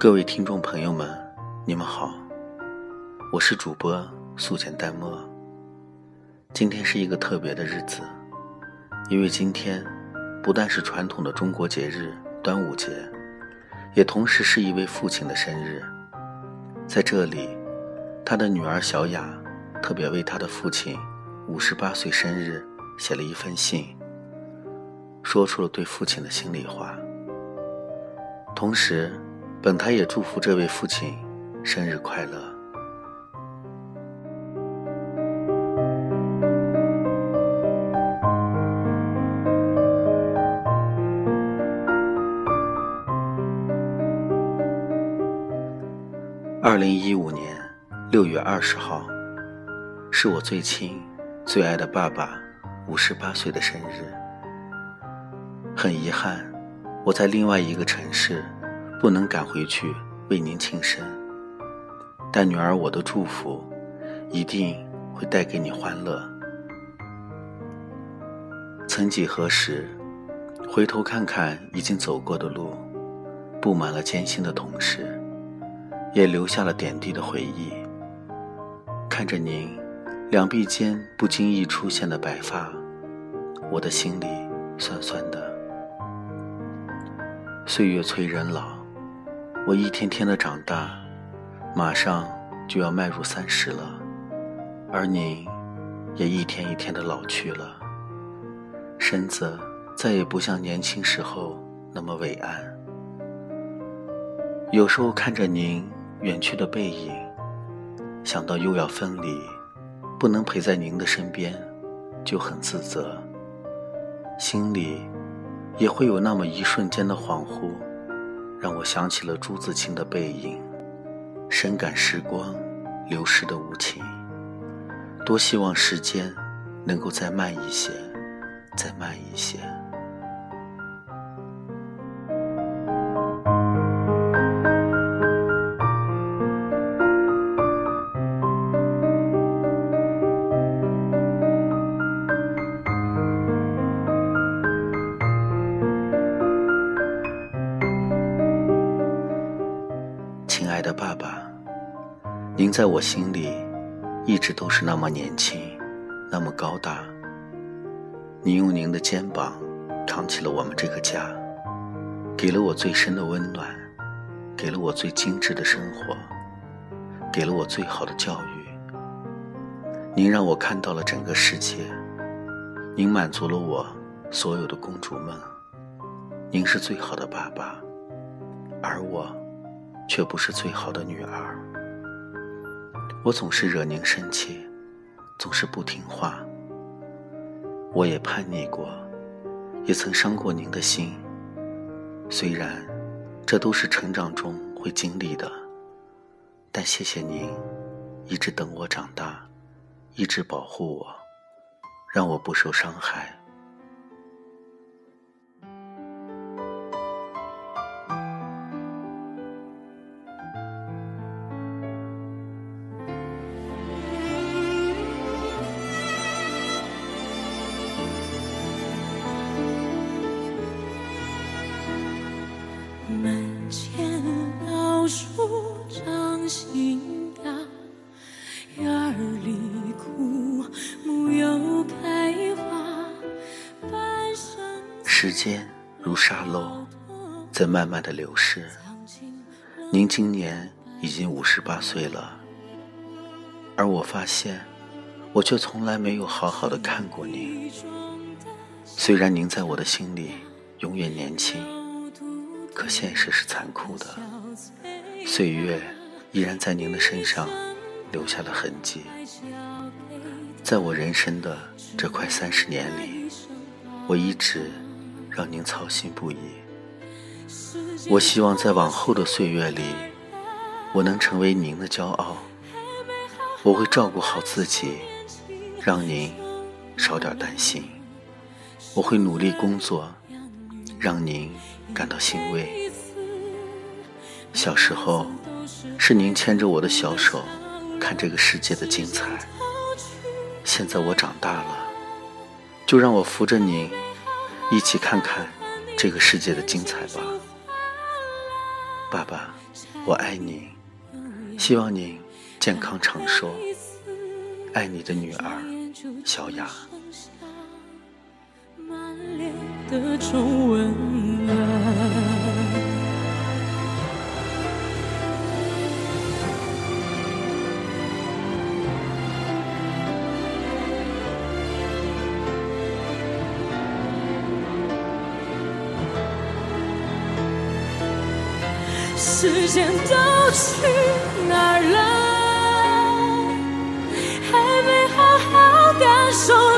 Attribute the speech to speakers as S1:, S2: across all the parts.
S1: 各位听众朋友们，你们好，我是主播素简淡漠。今天是一个特别的日子，因为今天不但是传统的中国节日端午节，也同时是一位父亲的生日。在这里，他的女儿小雅特别为他的父亲五十八岁生日写了一封信，说出了对父亲的心里话，同时。本台也祝福这位父亲生日快乐。二零一五年六月二十号，是我最亲、最爱的爸爸五十八岁的生日。很遗憾，我在另外一个城市。不能赶回去为您庆生，但女儿我的祝福一定会带给你欢乐。曾几何时，回头看看已经走过的路，布满了艰辛的同时，也留下了点滴的回忆。看着您两臂间不经意出现的白发，我的心里酸酸的。岁月催人老。我一天天的长大，马上就要迈入三十了，而您也一天一天的老去了，身子再也不像年轻时候那么伟岸。有时候看着您远去的背影，想到又要分离，不能陪在您的身边，就很自责，心里也会有那么一瞬间的恍惚。让我想起了朱自清的背影，深感时光流逝的无情。多希望时间能够再慢一些，再慢一些。您在我心里一直都是那么年轻，那么高大。您用您的肩膀扛起了我们这个家，给了我最深的温暖，给了我最精致的生活，给了我最好的教育。您让我看到了整个世界，您满足了我所有的公主梦。您是最好的爸爸，而我。却不是最好的女儿。我总是惹您生气，总是不听话。我也叛逆过，也曾伤过您的心。虽然这都是成长中会经历的，但谢谢您一直等我长大，一直保护我，让我不受伤害。门前老树长时间如沙漏，在慢慢的流逝。您今年已经五十八岁了，而我发现，我却从来没有好好的看过您。虽然您在我的心里永远年轻，可现实是残酷的，岁月依然在您的身上留下了痕迹。在我人生的这快三十年里，我一直。让您操心不已。我希望在往后的岁月里，我能成为您的骄傲。我会照顾好自己，让您少点担心。我会努力工作，让您感到欣慰。小时候，是您牵着我的小手，看这个世界的精彩。现在我长大了，就让我扶着您。一起看看这个世界的精彩吧。爸爸，我爱你，希望您健康长寿。爱你的女儿，小雅。
S2: 时间都去哪儿了？还没好好感受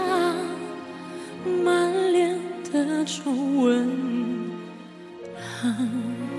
S2: 恨